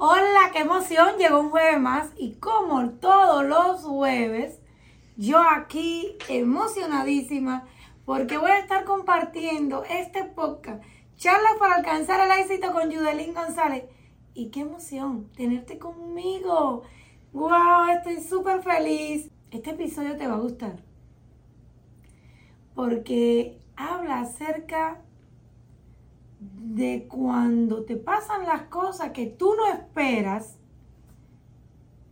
Hola, qué emoción, llegó un jueves más y como todos los jueves, yo aquí emocionadísima porque voy a estar compartiendo este podcast, charlas para alcanzar el éxito con Judelín González. Y qué emoción tenerte conmigo. ¡Wow! Estoy súper feliz. Este episodio te va a gustar porque habla acerca de cuando te pasan las cosas que tú no esperas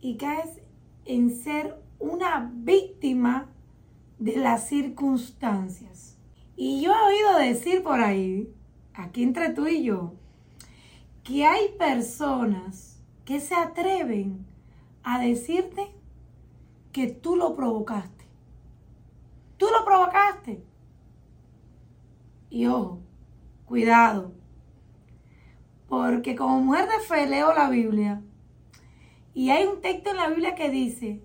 y caes en ser una víctima de las circunstancias. Y yo he oído decir por ahí, aquí entre tú y yo, que hay personas que se atreven a decirte que tú lo provocaste. Tú lo provocaste. Y ojo, cuidado. Porque como mujer de fe leo la Biblia y hay un texto en la Biblia que dice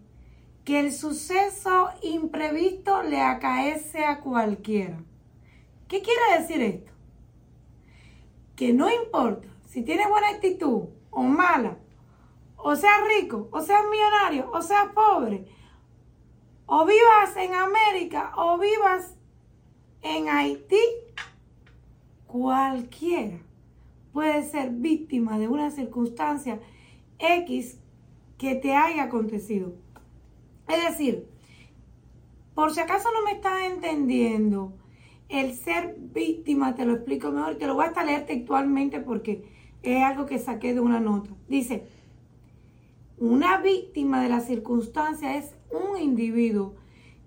que el suceso imprevisto le acaece a cualquiera. ¿Qué quiere decir esto? Que no importa si tienes buena actitud o mala, o seas rico, o seas millonario, o seas pobre, o vivas en América, o vivas en Haití, cualquiera puede ser víctima de una circunstancia X que te haya acontecido. Es decir, por si acaso no me estás entendiendo, el ser víctima, te lo explico mejor, te lo voy a leer textualmente porque es algo que saqué de una nota. Dice, una víctima de la circunstancia es un individuo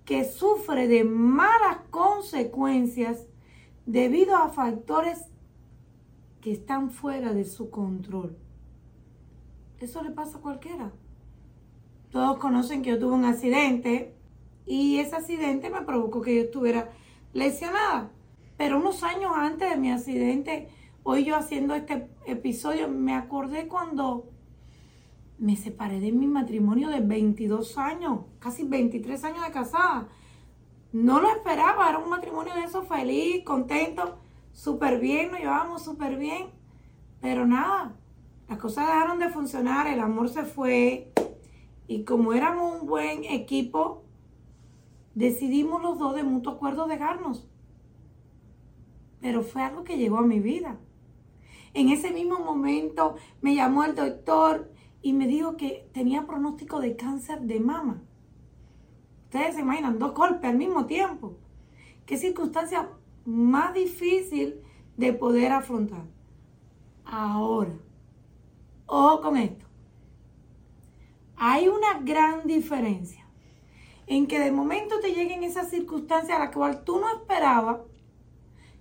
que sufre de malas consecuencias debido a factores que están fuera de su control. Eso le pasa a cualquiera. Todos conocen que yo tuve un accidente y ese accidente me provocó que yo estuviera lesionada. Pero unos años antes de mi accidente, hoy yo haciendo este episodio, me acordé cuando me separé de mi matrimonio de 22 años, casi 23 años de casada. No lo esperaba, era un matrimonio de eso feliz, contento, súper bien, nos llevábamos súper bien. Pero nada, las cosas dejaron de funcionar, el amor se fue. Y como éramos un buen equipo, decidimos los dos de mutuo acuerdo dejarnos. Pero fue algo que llegó a mi vida. En ese mismo momento me llamó el doctor y me dijo que tenía pronóstico de cáncer de mama. Ustedes se imaginan, dos golpes al mismo tiempo. Qué circunstancia más difícil de poder afrontar. Ahora, ojo con esto. Hay una gran diferencia en que de momento te lleguen esas circunstancias a las cuales tú no esperabas,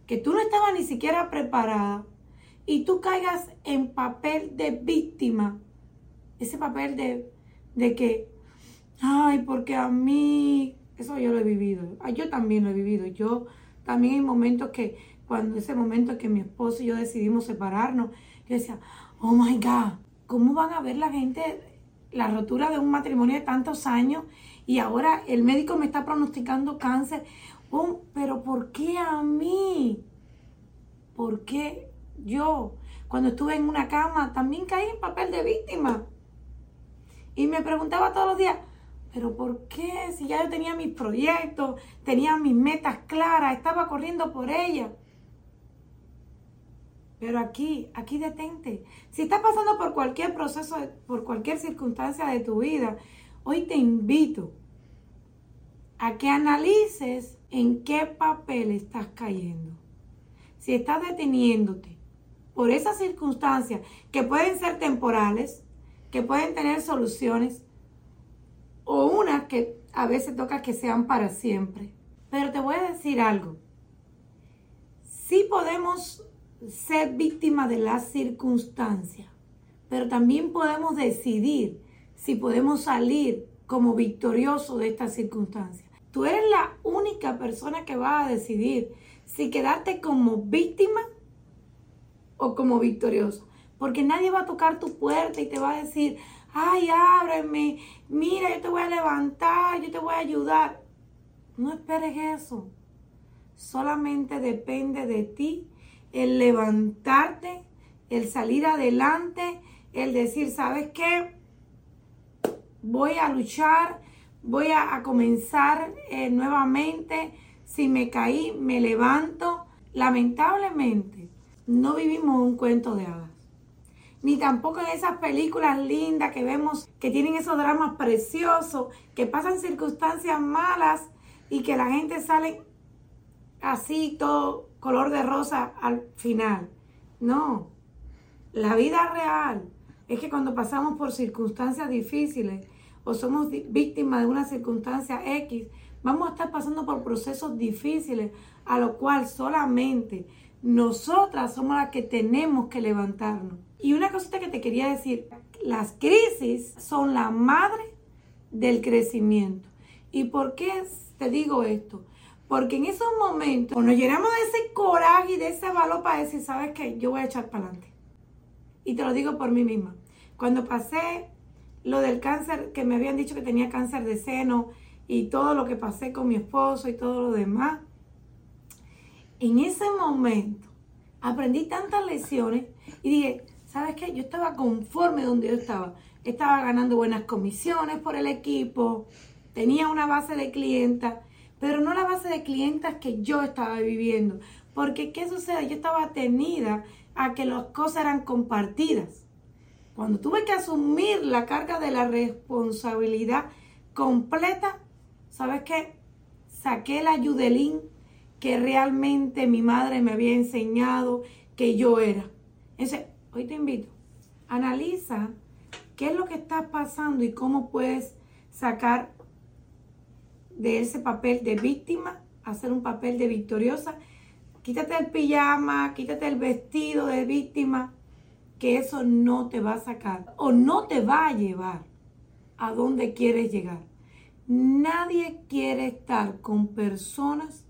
que tú no estabas ni siquiera preparada, y tú caigas en papel de víctima ese papel de, de que, ay, porque a mí, eso yo lo he vivido, yo también lo he vivido, yo también hay momentos que, cuando ese momento que mi esposo y yo decidimos separarnos, yo decía, oh my God, ¿cómo van a ver la gente la rotura de un matrimonio de tantos años y ahora el médico me está pronosticando cáncer? Oh, pero ¿por qué a mí? ¿Por qué yo? Cuando estuve en una cama también caí en papel de víctima. Y me preguntaba todos los días, pero ¿por qué? Si ya yo tenía mis proyectos, tenía mis metas claras, estaba corriendo por ellas. Pero aquí, aquí detente. Si estás pasando por cualquier proceso, por cualquier circunstancia de tu vida, hoy te invito a que analices en qué papel estás cayendo. Si estás deteniéndote por esas circunstancias que pueden ser temporales, que pueden tener soluciones o unas que a veces toca que sean para siempre. Pero te voy a decir algo. Sí podemos ser víctimas de las circunstancias, pero también podemos decidir si podemos salir como victorioso de estas circunstancias. Tú eres la única persona que va a decidir si quedarte como víctima o como victorioso. Porque nadie va a tocar tu puerta y te va a decir, ay, ábreme, mira, yo te voy a levantar, yo te voy a ayudar. No esperes eso. Solamente depende de ti el levantarte, el salir adelante, el decir, ¿sabes qué? Voy a luchar, voy a, comenzar eh, nuevamente. Si me caí, me levanto. Lamentablemente, no vivimos un cuento de hadas. Ni tampoco en esas películas lindas que vemos que tienen esos dramas preciosos, que pasan circunstancias malas y que la gente sale así, todo color de rosa al final. No, la vida real es que cuando pasamos por circunstancias difíciles o somos víctimas de una circunstancia X, vamos a estar pasando por procesos difíciles a lo cual solamente nosotras somos las que tenemos que levantarnos. Y una cosita que te quería decir, las crisis son la madre del crecimiento. ¿Y por qué te digo esto? Porque en esos momentos, cuando llenamos de ese coraje y de ese valor para decir, ¿sabes qué? Yo voy a echar para adelante. Y te lo digo por mí misma. Cuando pasé lo del cáncer, que me habían dicho que tenía cáncer de seno y todo lo que pasé con mi esposo y todo lo demás, en ese momento aprendí tantas lecciones y dije, ¿sabes qué? Yo estaba conforme donde yo estaba. Estaba ganando buenas comisiones por el equipo, tenía una base de clientas pero no la base de clientes que yo estaba viviendo. Porque, ¿qué sucede? Yo estaba tenida a que las cosas eran compartidas. Cuando tuve que asumir la carga de la responsabilidad completa, ¿sabes qué? Saqué la Yudelín que realmente mi madre me había enseñado que yo era. Entonces, hoy te invito, analiza qué es lo que está pasando y cómo puedes sacar de ese papel de víctima hacer un papel de victoriosa. Quítate el pijama, quítate el vestido de víctima, que eso no te va a sacar o no te va a llevar a donde quieres llegar. Nadie quiere estar con personas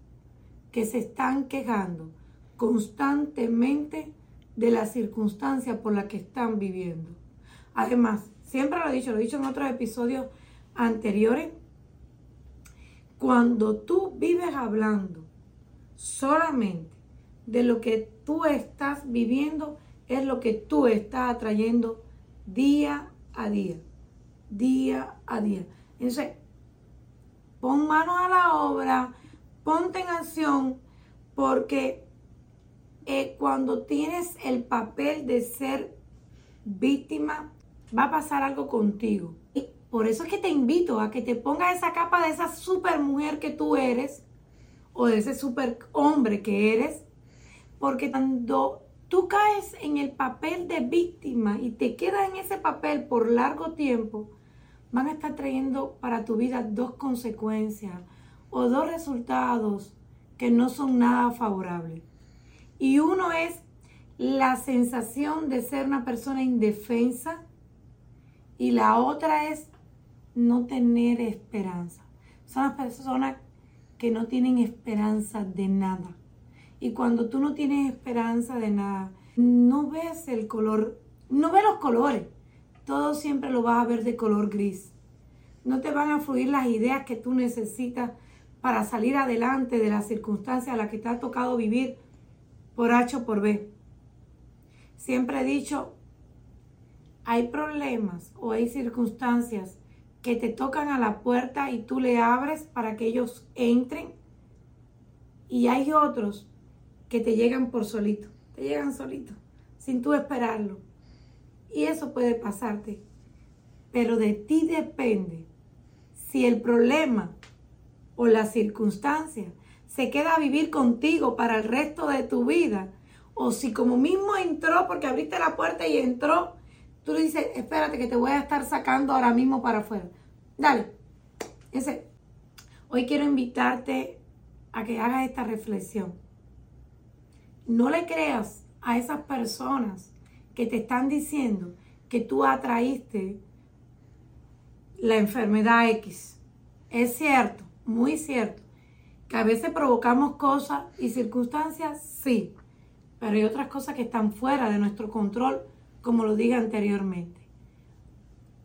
que se están quejando constantemente de la circunstancia por la que están viviendo. Además, siempre lo he dicho, lo he dicho en otros episodios anteriores, cuando tú vives hablando solamente de lo que tú estás viviendo, es lo que tú estás atrayendo día a día, día a día. Entonces, pon manos a la obra, ponte en acción, porque eh, cuando tienes el papel de ser víctima, va a pasar algo contigo. Por eso es que te invito a que te pongas esa capa de esa super mujer que tú eres o de ese super hombre que eres, porque cuando tú caes en el papel de víctima y te quedas en ese papel por largo tiempo, van a estar trayendo para tu vida dos consecuencias o dos resultados que no son nada favorables. Y uno es la sensación de ser una persona indefensa y la otra es no tener esperanza. Son las personas que no tienen esperanza de nada. Y cuando tú no tienes esperanza de nada, no ves el color, no ves los colores. Todo siempre lo vas a ver de color gris. No te van a fluir las ideas que tú necesitas para salir adelante de las circunstancias a las que te ha tocado vivir por H o por B. Siempre he dicho, hay problemas o hay circunstancias que te tocan a la puerta y tú le abres para que ellos entren. Y hay otros que te llegan por solito, te llegan solito, sin tú esperarlo. Y eso puede pasarte. Pero de ti depende si el problema o la circunstancia se queda a vivir contigo para el resto de tu vida. O si como mismo entró porque abriste la puerta y entró, Tú le dices, espérate que te voy a estar sacando ahora mismo para afuera. Dale. Ese. Hoy quiero invitarte a que hagas esta reflexión. No le creas a esas personas que te están diciendo que tú atraíste la enfermedad X. Es cierto, muy cierto, que a veces provocamos cosas y circunstancias, sí, pero hay otras cosas que están fuera de nuestro control como lo dije anteriormente.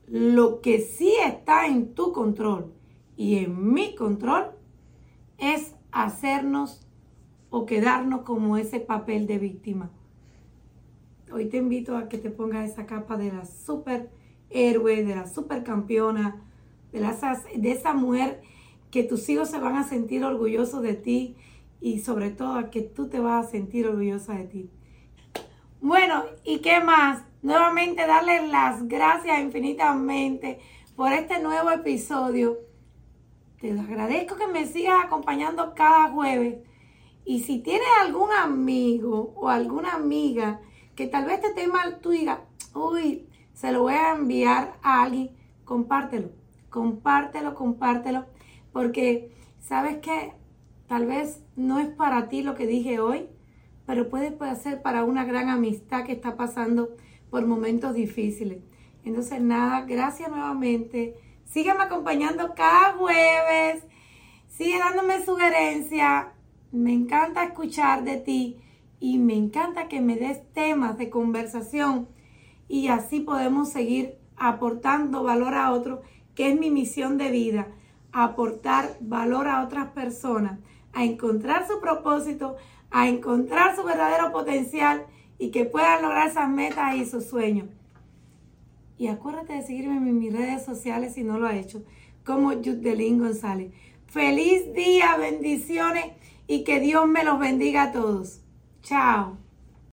Lo que sí está en tu control y en mi control es hacernos o quedarnos como ese papel de víctima. hoy te invito a que te pongas esa capa de la super héroe, de la super campeona, de, de esa mujer que tus hijos se van a sentir orgullosos de ti y sobre todo que tú te vas a sentir orgullosa de ti. Bueno, ¿y qué más? Nuevamente darle las gracias infinitamente por este nuevo episodio. Te agradezco que me sigas acompañando cada jueves. Y si tienes algún amigo o alguna amiga que tal vez te mal, tú digas, uy, se lo voy a enviar a alguien, compártelo, compártelo, compártelo, porque sabes que tal vez no es para ti lo que dije hoy, pero puede ser para una gran amistad que está pasando por momentos difíciles. Entonces, nada, gracias nuevamente. Sígueme acompañando cada jueves. Sigue dándome sugerencias. Me encanta escuchar de ti y me encanta que me des temas de conversación y así podemos seguir aportando valor a otros, que es mi misión de vida, aportar valor a otras personas, a encontrar su propósito, a encontrar su verdadero potencial y que puedan lograr esas metas y sus sueños. Y acuérdate de seguirme en mis redes sociales si no lo ha hecho, como Yudelín González. Feliz día, bendiciones y que Dios me los bendiga a todos. Chao.